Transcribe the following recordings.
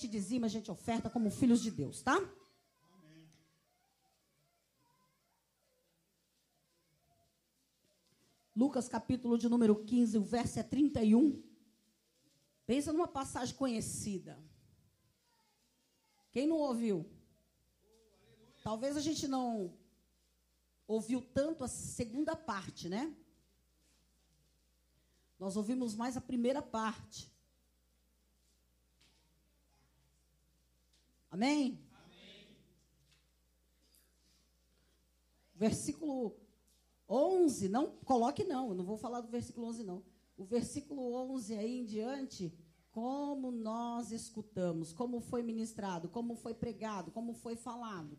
gente dizima, a gente oferta como filhos de Deus, tá? Lucas capítulo de número 15, o verso é 31. Pensa numa passagem conhecida. Quem não ouviu? Talvez a gente não ouviu tanto a segunda parte, né? Nós ouvimos mais a primeira parte. Amém? Versículo 11, não coloque não, eu não vou falar do versículo 11 não. O versículo 11 aí em diante, como nós escutamos, como foi ministrado, como foi pregado, como foi falado.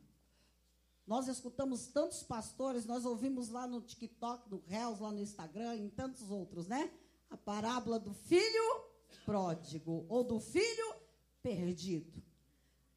Nós escutamos tantos pastores, nós ouvimos lá no TikTok, no Reels, lá no Instagram, em tantos outros, né? A parábola do filho pródigo ou do filho perdido.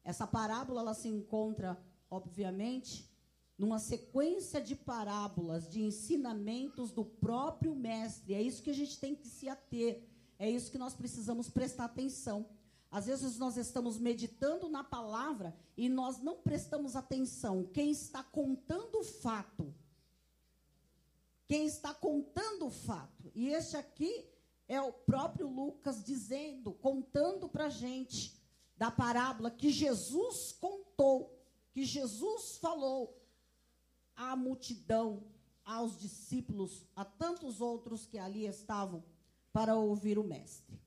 Essa parábola ela se encontra, obviamente, numa sequência de parábolas, de ensinamentos do próprio mestre. É isso que a gente tem que se ater. É isso que nós precisamos prestar atenção. Às vezes nós estamos meditando na palavra e nós não prestamos atenção. Quem está contando o fato? Quem está contando o fato? E este aqui é o próprio Lucas dizendo, contando para a gente da parábola que Jesus contou, que Jesus falou à multidão, aos discípulos, a tantos outros que ali estavam para ouvir o Mestre.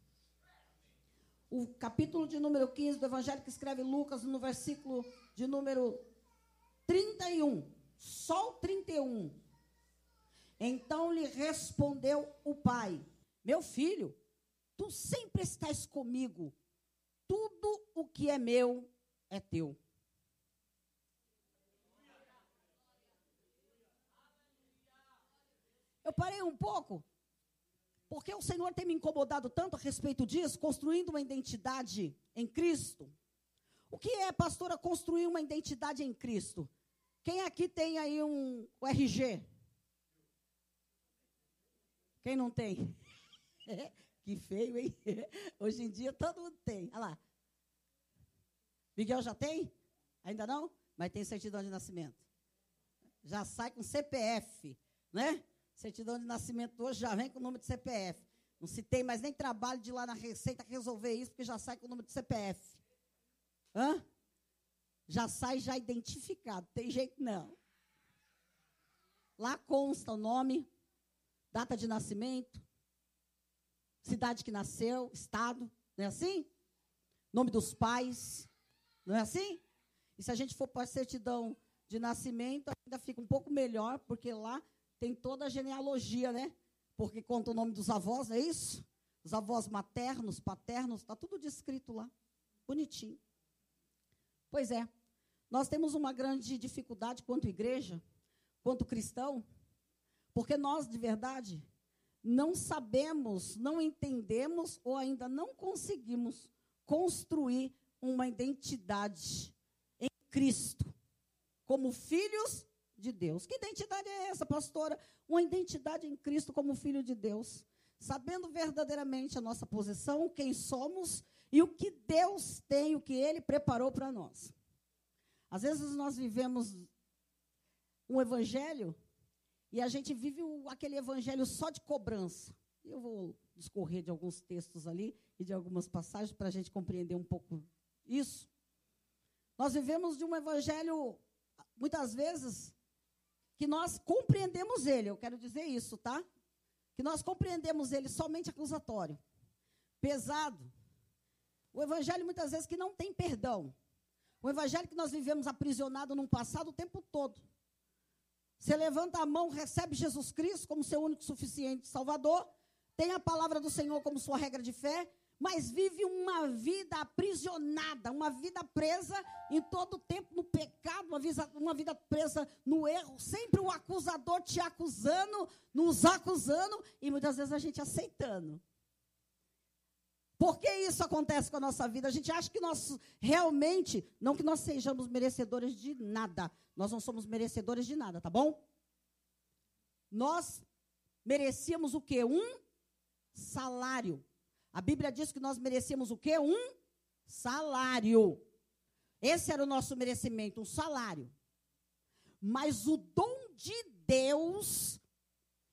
O capítulo de número 15 do Evangelho que escreve Lucas, no versículo de número 31, só o 31. Então lhe respondeu o pai: Meu filho, tu sempre estás comigo, tudo o que é meu é teu. Eu parei um pouco, porque o Senhor tem me incomodado tanto a respeito disso, construindo uma identidade em Cristo. O que é, pastora, construir uma identidade em Cristo? Quem aqui tem aí um RG? Quem não tem? que feio, hein? Hoje em dia todo mundo tem. Olha lá. Miguel já tem? Ainda não? Mas tem certidão de nascimento. Já sai com CPF, né? Certidão de nascimento hoje já vem com o número de CPF. Não se tem mais nem trabalho de ir lá na Receita resolver isso, porque já sai com o número de CPF. Hã? Já sai já identificado. Tem jeito não. Lá consta o nome, data de nascimento, cidade que nasceu, estado, não é assim? Nome dos pais, não é assim? E se a gente for para a certidão de nascimento, ainda fica um pouco melhor, porque lá tem toda a genealogia, né? Porque conta o nome dos avós, não é isso? Os avós maternos, paternos, está tudo descrito lá. Bonitinho. Pois é. Nós temos uma grande dificuldade quanto igreja, quanto cristão, porque nós, de verdade, não sabemos, não entendemos ou ainda não conseguimos construir uma identidade em Cristo, como filhos de Deus. Que identidade é essa, pastora? Uma identidade em Cristo como filho de Deus, sabendo verdadeiramente a nossa posição, quem somos e o que Deus tem, o que Ele preparou para nós. Às vezes nós vivemos um evangelho e a gente vive o, aquele evangelho só de cobrança. Eu vou discorrer de alguns textos ali e de algumas passagens para a gente compreender um pouco isso. Nós vivemos de um evangelho, muitas vezes, que nós compreendemos ele, eu quero dizer isso, tá? Que nós compreendemos ele somente acusatório, pesado. O evangelho muitas vezes que não tem perdão. O evangelho que nós vivemos aprisionado num passado o tempo todo. Você levanta a mão, recebe Jesus Cristo como seu único suficiente Salvador, tem a palavra do Senhor como sua regra de fé, mas vive uma vida aprisionada, uma vida presa em todo o tempo no pecado, uma vida, uma vida presa no erro, sempre o acusador te acusando, nos acusando e muitas vezes a gente aceitando. Por que isso acontece com a nossa vida? A gente acha que nós realmente, não que nós sejamos merecedores de nada, nós não somos merecedores de nada, tá bom? Nós merecíamos o quê? Um salário. A Bíblia diz que nós merecemos o quê? Um salário. Esse era o nosso merecimento, um salário. Mas o dom de Deus.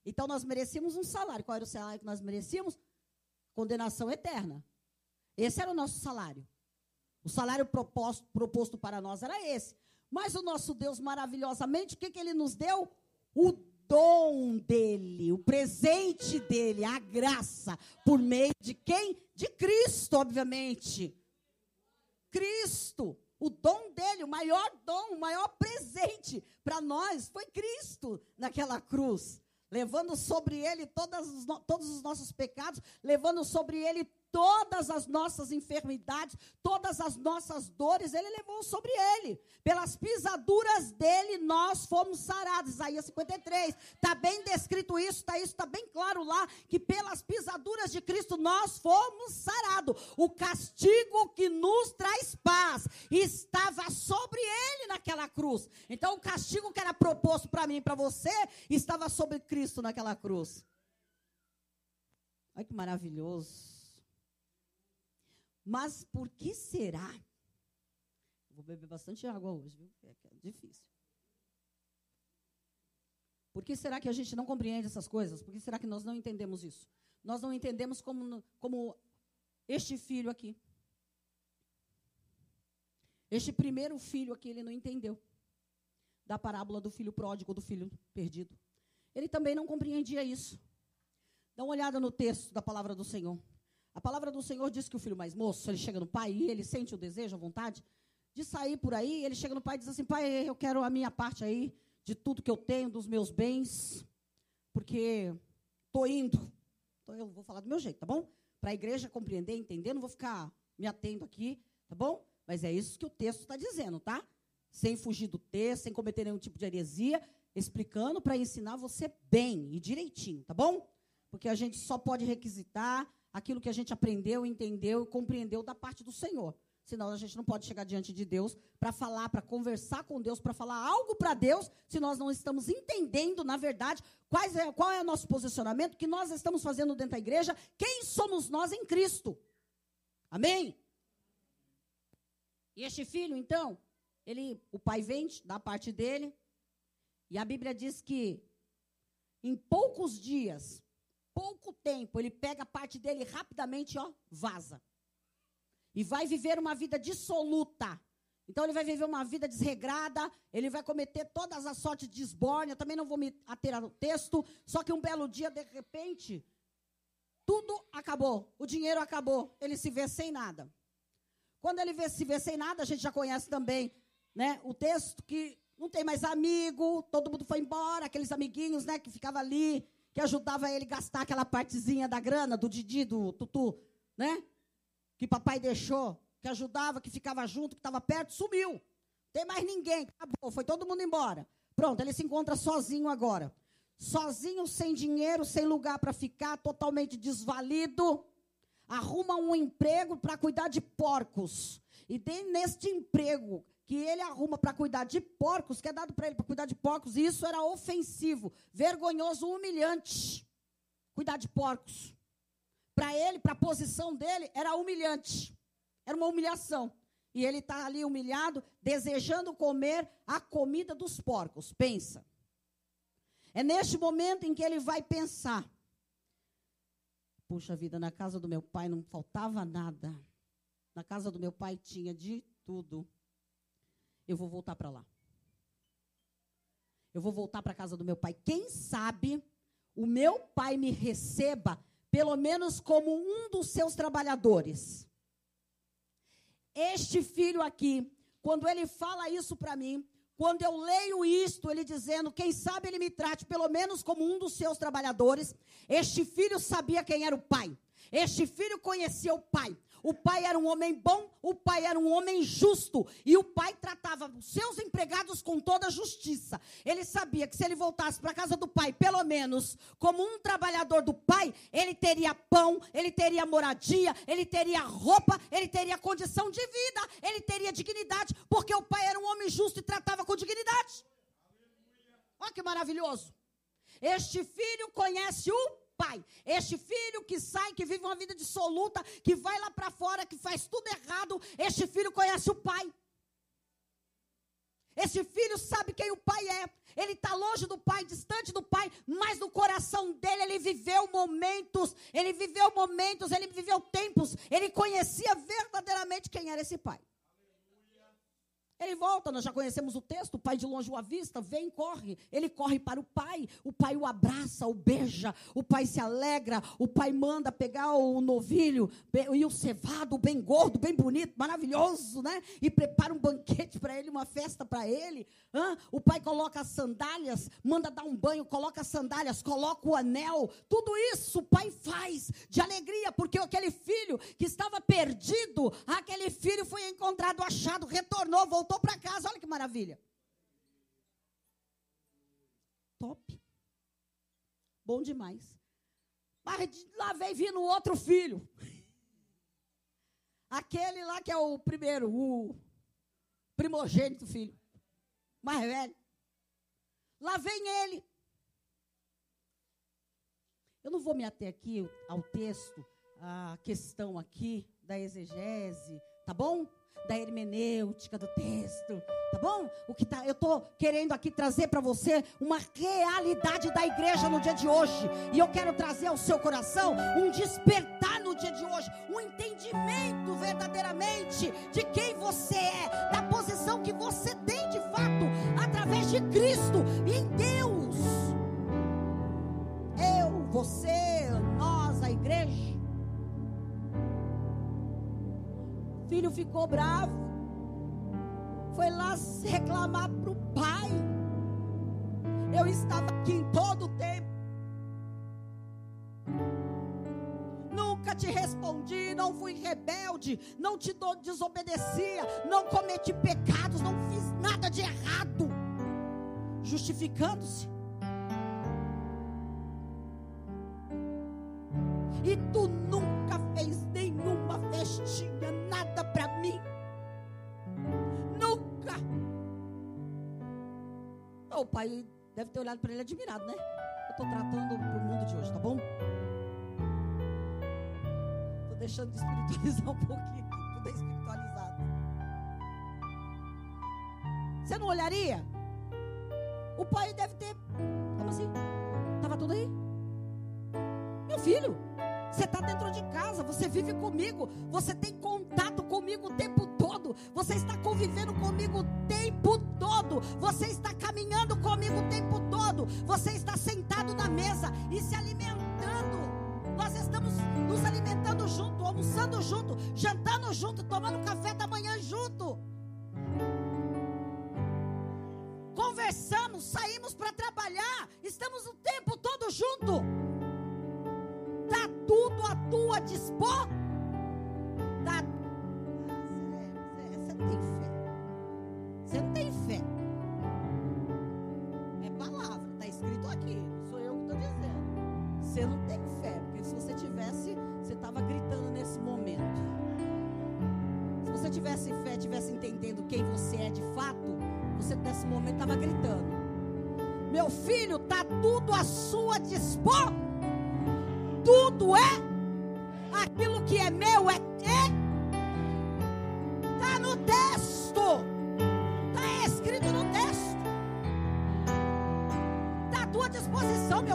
Então nós merecíamos um salário. Qual era o salário que nós merecíamos? Condenação eterna. Esse era o nosso salário. O salário proposto, proposto para nós era esse. Mas o nosso Deus, maravilhosamente, o que, que ele nos deu? O dom dele, o presente dele, a graça, por meio de quem? De Cristo, obviamente. Cristo, o dom dele, o maior dom, o maior presente para nós foi Cristo naquela cruz, levando sobre ele todos os nossos pecados, levando sobre ele todas as nossas enfermidades, todas as nossas dores, ele levou sobre ele. Pelas pisaduras dele, nós fomos sarados. Isaías 53. Está bem descrito isso, está isso, está bem claro lá, que pelas pisaduras de Cristo nós fomos sarados. O castigo que nos traz paz estava sobre ele naquela cruz. Então, o castigo que era proposto para mim para você estava sobre Cristo naquela cruz. Olha que maravilhoso. Mas por que será? Vou beber bastante água hoje, viu? É, é difícil. Por que será que a gente não compreende essas coisas? Por que será que nós não entendemos isso? Nós não entendemos como, como este filho aqui. Este primeiro filho aqui, ele não entendeu da parábola do filho pródigo, do filho perdido. Ele também não compreendia isso. Dá uma olhada no texto da palavra do Senhor. A palavra do Senhor diz que o filho mais moço, ele chega no pai e ele sente o desejo, a vontade de sair por aí. Ele chega no pai e diz assim: Pai, eu quero a minha parte aí de tudo que eu tenho, dos meus bens, porque estou indo. Então eu vou falar do meu jeito, tá bom? Para a igreja compreender, entender, não vou ficar me atendo aqui, tá bom? Mas é isso que o texto está dizendo, tá? Sem fugir do texto, sem cometer nenhum tipo de heresia, explicando para ensinar você bem e direitinho, tá bom? Porque a gente só pode requisitar aquilo que a gente aprendeu, entendeu e compreendeu da parte do Senhor. Senão a gente não pode chegar diante de Deus para falar, para conversar com Deus, para falar algo para Deus, se nós não estamos entendendo, na verdade, quais é, qual é o nosso posicionamento, que nós estamos fazendo dentro da igreja, quem somos nós em Cristo. Amém? E este filho, então, ele, o pai vende da parte dele, e a Bíblia diz que em poucos dias pouco tempo, ele pega a parte dele rapidamente, ó, vaza. E vai viver uma vida dissoluta. Então ele vai viver uma vida desregrada, ele vai cometer todas as sortes de esbórnia, também não vou me ater no texto, só que um belo dia, de repente, tudo acabou, o dinheiro acabou, ele se vê sem nada. Quando ele vê, se vê sem nada, a gente já conhece também né, o texto que não tem mais amigo, todo mundo foi embora, aqueles amiguinhos né, que ficavam ali, que ajudava ele a gastar aquela partezinha da grana, do Didi, do Tutu, né? Que papai deixou, que ajudava, que ficava junto, que estava perto, sumiu. Tem mais ninguém, acabou, foi todo mundo embora. Pronto, ele se encontra sozinho agora. Sozinho, sem dinheiro, sem lugar para ficar, totalmente desvalido. Arruma um emprego para cuidar de porcos. E neste emprego, que ele arruma para cuidar de porcos, que é dado para ele para cuidar de porcos, e isso era ofensivo, vergonhoso, humilhante. Cuidar de porcos. Para ele, para a posição dele, era humilhante. Era uma humilhação. E ele está ali humilhado, desejando comer a comida dos porcos. Pensa. É neste momento em que ele vai pensar: puxa vida, na casa do meu pai não faltava nada. Na casa do meu pai tinha de tudo eu vou voltar para lá. Eu vou voltar para a casa do meu pai. Quem sabe o meu pai me receba, pelo menos como um dos seus trabalhadores. Este filho aqui, quando ele fala isso para mim, quando eu leio isto, ele dizendo, quem sabe ele me trate pelo menos como um dos seus trabalhadores, este filho sabia quem era o pai. Este filho conhecia o pai. O pai era um homem bom, o pai era um homem justo. E o pai tratava os seus empregados com toda justiça. Ele sabia que se ele voltasse para a casa do pai, pelo menos como um trabalhador do pai, ele teria pão, ele teria moradia, ele teria roupa, ele teria condição de vida, ele teria dignidade, porque o pai era um homem justo e tratava com dignidade. Olha que maravilhoso. Este filho conhece o pai. Este filho que sai, que vive uma vida dissoluta, que vai lá para fora, que faz tudo errado, este filho conhece o pai. Esse filho sabe quem o pai é. Ele está longe do pai, distante do pai, mas no coração dele ele viveu momentos, ele viveu momentos, ele viveu tempos, ele conhecia verdadeiramente quem era esse pai. Ele volta, nós já conhecemos o texto, o pai de longe o avista, vem, corre. Ele corre para o pai, o pai o abraça, o beija, o pai se alegra, o pai manda pegar o novilho e o cevado, bem gordo, bem bonito, maravilhoso, né? E prepara um banquete para ele, uma festa para ele. Hã? O pai coloca as sandálias, manda dar um banho, coloca as sandálias, coloca o anel. Tudo isso o pai faz de alegria, porque aquele filho que estava perdido, aquele filho foi encontrado, achado, retornou, voltou voltou para casa, olha que maravilha. Top. Bom demais. Mas lá vem vindo outro filho. Aquele lá que é o primeiro, o primogênito filho. Mais velho. Lá vem ele. Eu não vou me ater aqui ao texto, à questão aqui da exegese, tá bom? Da hermenêutica do texto, tá bom? O que tá, eu tô querendo aqui trazer para você uma realidade da igreja no dia de hoje, e eu quero trazer ao seu coração um despertar no dia de hoje, um entendimento verdadeiramente de quem você é, da posição que você tem de fato através de Cristo em Deus. Eu, você, filho ficou bravo. Foi lá reclamar para o pai. Eu estava aqui em todo o tempo. Nunca te respondi, não fui rebelde, não te desobedecia, não cometi pecados, não fiz nada de errado. Justificando-se. E tu Oh, o pai deve ter olhado para ele admirado, né? Eu estou tratando para o mundo de hoje, tá bom? Estou deixando de espiritualizar um pouquinho tudo é espiritualizado. Você não olharia? O pai deve ter. Como assim? Estava tudo aí? Meu filho, você está dentro de casa, você vive comigo, você tem contato comigo o tempo todo, você está convivendo comigo o tempo todo, você está caminhando comigo o tempo todo, você está sentado na mesa e se alimentando. Nós estamos nos alimentando junto, almoçando junto, jantando junto, tomando café da manhã junto. Conversamos, saímos para trabalhar, estamos o tempo todo junto. A tua dispor. Tá... Você não tem fé. Você não tem fé. É palavra, está escrito aqui. Sou eu que estou dizendo. Você não tem fé. Porque se você tivesse, você estava gritando nesse momento. Se você tivesse fé, tivesse entendendo quem você é de fato, você nesse momento estava gritando. Meu filho, está tudo a sua dispor tudo é.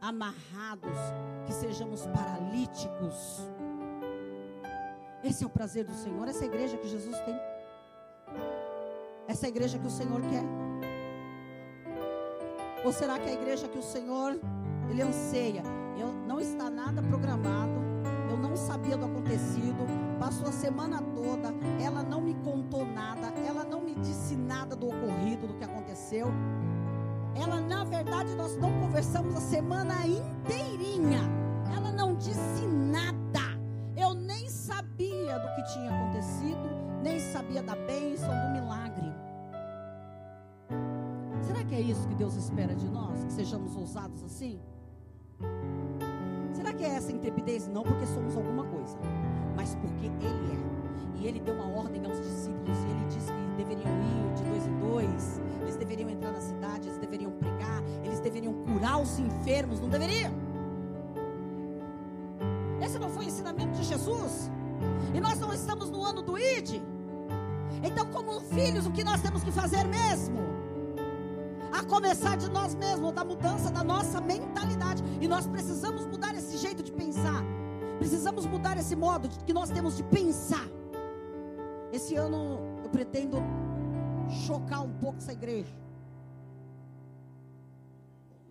amarrados, que sejamos paralíticos. Esse é o prazer do Senhor, essa é igreja que Jesus tem. Essa é a igreja que o Senhor quer. Ou será que é a igreja que o Senhor ele anseia? Eu, não está nada programado. Eu não sabia do acontecido. Passou a semana toda. Ela não me contou nada. Ela não me disse nada do ocorrido, do que aconteceu. Ela, na verdade, nós não conversamos a semana inteirinha. Ela não disse nada. Eu nem sabia do que tinha acontecido, nem sabia da bênção, do milagre. Será que é isso que Deus espera de nós? Que sejamos ousados assim? Será que é essa intrepidez? Não porque somos alguma coisa, mas porque Ele é. E Ele deu uma ordem aos discípulos. E Ele disse que deveriam ir de dois em dois. Eles deveriam entrar na cidade, deveriam curar os enfermos, não deveriam? Esse não foi o ensinamento de Jesus? E nós não estamos no ano do ID? Então, como filhos, o que nós temos que fazer mesmo? A começar de nós mesmos, da mudança da nossa mentalidade. E nós precisamos mudar esse jeito de pensar. Precisamos mudar esse modo que nós temos de pensar. Esse ano eu pretendo chocar um pouco essa igreja.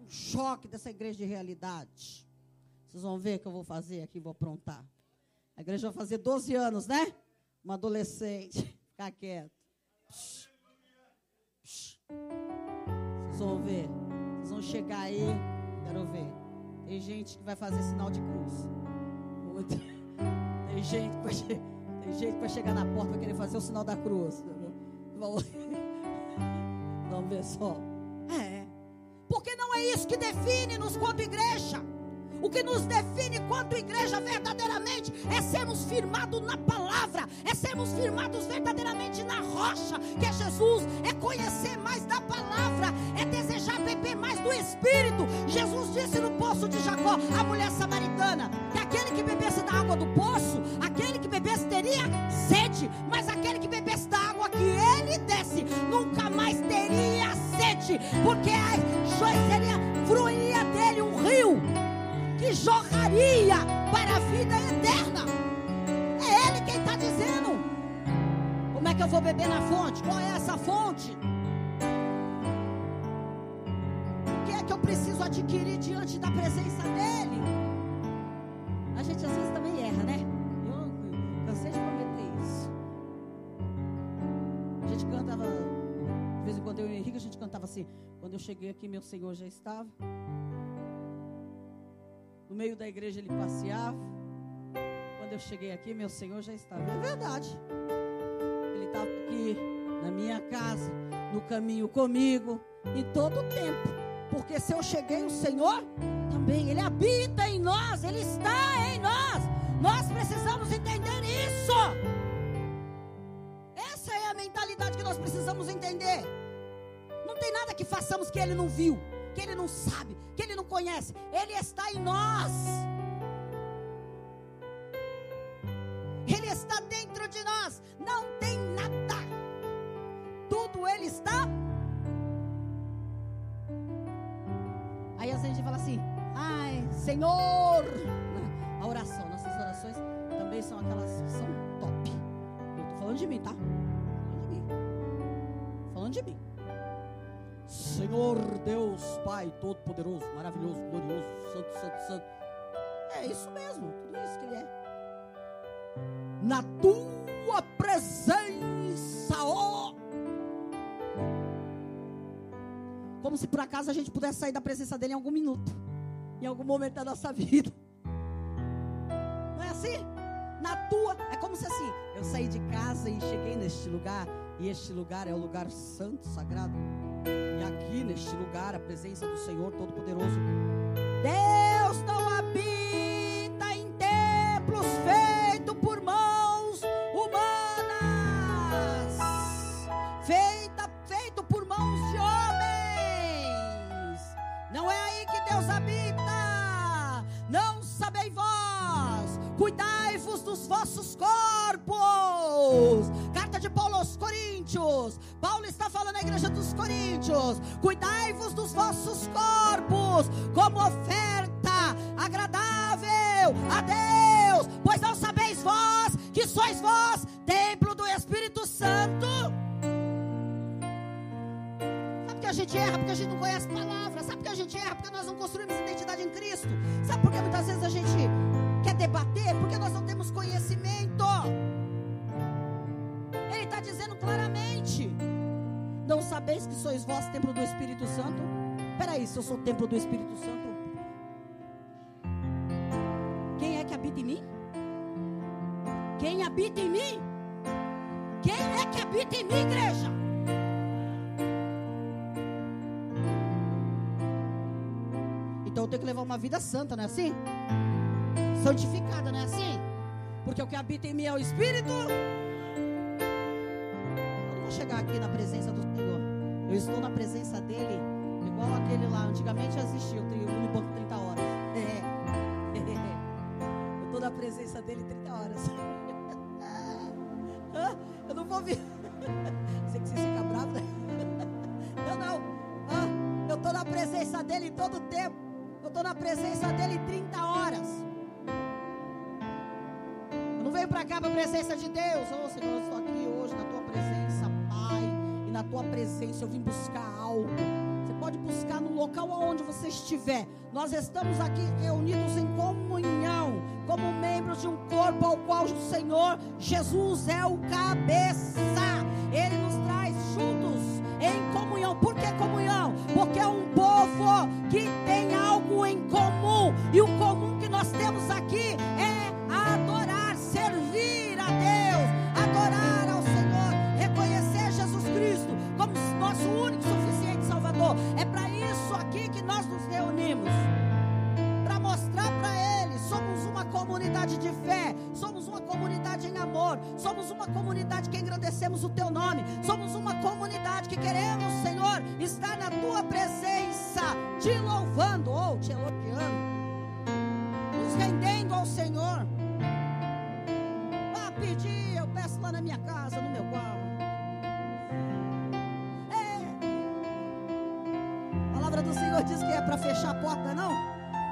Choque dessa igreja de realidade. Vocês vão ver o que eu vou fazer aqui, vou aprontar. A igreja vai fazer 12 anos, né? Uma adolescente. Ficar quieto. Psh. Psh. Vocês vão ver. Vocês vão chegar aí. Quero ver. Tem gente que vai fazer sinal de cruz. Tem gente que vai, tem gente que vai chegar na porta e vai querer fazer o sinal da cruz. Vamos ver só. Porque não é isso que define-nos quanto igreja. O que nos define quanto igreja verdadeiramente é sermos firmados na palavra, é sermos firmados verdadeiramente na rocha, que é Jesus, é conhecer mais da palavra, é desejar beber mais do Espírito. Jesus disse no poço de Jacó, a mulher samaritana, que aquele que bebesse da água do poço, aquele que bebesse teria sede, mas aquele que bebesse da água que ele desse, nunca mais teria sede, porque a seria, fluiria dele um rio que jorraria para a vida eterna. É Ele quem está dizendo. Como é que eu vou beber na fonte? Qual é essa fonte? O que é que eu preciso adquirir diante da presença dEle? Assim: quando eu cheguei aqui, meu Senhor já estava. No meio da igreja ele passeava. Quando eu cheguei aqui, meu Senhor já estava. É verdade. Ele estava aqui na minha casa, no caminho comigo, em todo o tempo. Porque se eu cheguei, o Senhor também, Ele habita em nós, Ele está em nós. Nós precisamos entender isso. Essa é a mentalidade que nós precisamos entender. Não tem nada que façamos que Ele não viu que ele não sabe, que ele não conhece. Ele está em nós. Ele está dentro de nós. Não tem nada. Tudo ele está. Aí às vezes a gente fala assim: Ai, Senhor. A oração, nossas orações também são aquelas que são top. Eu estou falando de mim, tá? Falando de mim. Falando de mim. Senhor Deus Pai Todo-Poderoso, maravilhoso, glorioso, santo, santo, santo. É isso mesmo, tudo isso que Ele é. Na tua presença, ó. Como se por acaso a gente pudesse sair da presença dele em algum minuto, em algum momento da nossa vida. Não é assim? Na tua, é como se assim, eu saí de casa e cheguei neste lugar, e este lugar é o lugar santo, sagrado. E aqui neste lugar, a presença do Senhor Todo-Poderoso. Deus não habita em templos feitos por mãos humanas, feita, feito por mãos de homens. Não é aí que Deus habita. Não sabei vós, cuidai-vos dos vossos corpos. Coríntios. Paulo está falando à igreja dos Coríntios: cuidai-vos dos vossos corpos como oferta agradável a Deus, pois não sabeis vós que sois vós templo do Espírito Santo. Sabe que a gente erra porque a gente não conhece a palavra? Sabe que a gente erra porque nós não construímos identidade em Cristo? Sabe por que muitas vezes a gente quer debater? Porque nós não temos conhecimento. Está dizendo claramente: Não sabeis que sois vós templo do Espírito Santo? Peraí, se eu sou templo do Espírito Santo, quem é que habita em mim? Quem habita em mim? Quem é que habita em mim, igreja? Então eu tenho que levar uma vida santa, não é assim? Santificada, não é assim? Porque o que habita em mim é o Espírito. Chegar aqui na presença do Senhor. Eu estou na presença dele, igual aquele lá. Antigamente existia o Unibanco 30 horas. Tua presença eu vim buscar algo. Você pode buscar no local aonde você estiver. Nós estamos aqui reunidos em comunhão, como membros de um corpo ao qual o Senhor Jesus é o cabeça. Ele nos traz juntos em comunhão. Por que comunhão? Porque é um povo que comunidade de fé, somos uma comunidade em amor, somos uma comunidade que engrandecemos o Teu nome, somos uma comunidade que queremos, Senhor, estar na Tua presença, te louvando ou te elogiando, nos rendendo ao Senhor. Vá pedir, eu peço lá na minha casa, no meu. É. A palavra do Senhor diz que é para fechar a porta, não?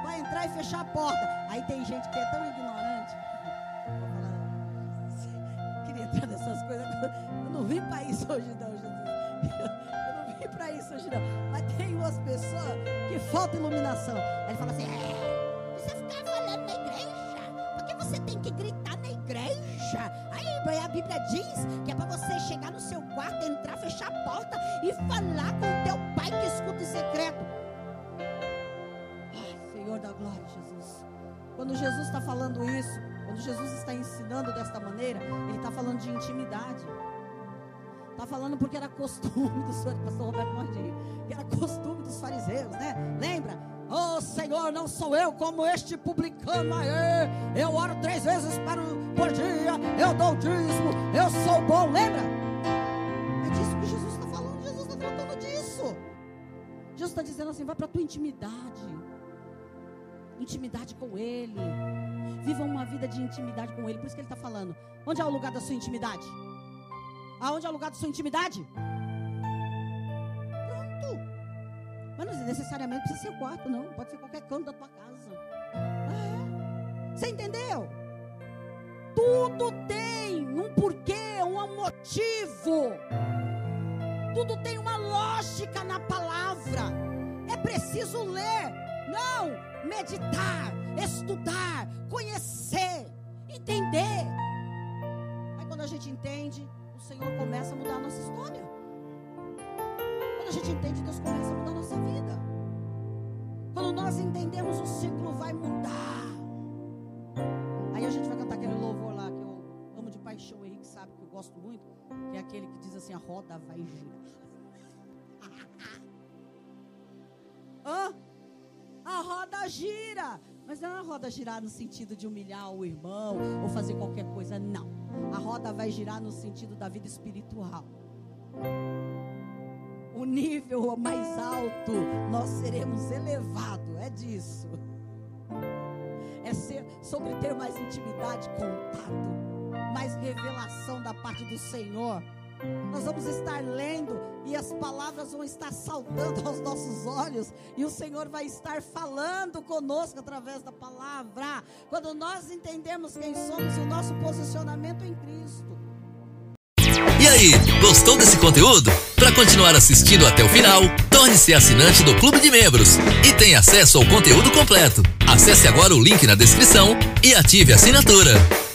Vai entrar e fechar a porta. Aí tem gente que é tão Glória, Jesus. Quando Jesus está falando isso, quando Jesus está ensinando desta maneira, ele está falando de intimidade. Está falando porque era costume dos pastor Roberto Mordinho, que era costume dos fariseus, né? Lembra? Oh Senhor, não sou eu como este publicano aí. Eu oro três vezes para o, por dia, eu dou o dízimo, eu sou bom, lembra? É disso que Jesus está falando, Jesus está tratando disso. Jesus está dizendo assim: vai para a tua intimidade. Intimidade com Ele. Viva uma vida de intimidade com Ele. Por isso que Ele está falando. Onde é o lugar da sua intimidade? Aonde é o lugar da sua intimidade? Pronto. Mas não necessariamente precisa ser o quarto, não. Pode ser qualquer canto da tua casa. É. Você entendeu? Tudo tem um porquê, um motivo. Tudo tem uma lógica na palavra. É preciso ler, não meditar, estudar, conhecer, entender. Aí quando a gente entende, o Senhor começa a mudar a nossa história. Quando a gente entende, Deus começa a mudar a nossa vida. Quando nós entendemos, o ciclo vai mudar. Aí a gente vai cantar aquele louvor lá que eu amo de paixão, o Henrique sabe que eu gosto muito, que é aquele que diz assim: a roda vai girar. Hã? A roda gira. Mas não é a roda girar no sentido de humilhar o irmão ou fazer qualquer coisa, não. A roda vai girar no sentido da vida espiritual. O nível mais alto, nós seremos elevados. É disso. É ser, sobre ter mais intimidade, contato, mais revelação da parte do Senhor. Nós vamos estar lendo e as palavras vão estar saltando aos nossos olhos, e o Senhor vai estar falando conosco através da palavra. Quando nós entendemos quem somos e o nosso posicionamento em Cristo. E aí, gostou desse conteúdo? Para continuar assistindo até o final, torne-se assinante do Clube de Membros e tenha acesso ao conteúdo completo. Acesse agora o link na descrição e ative a assinatura.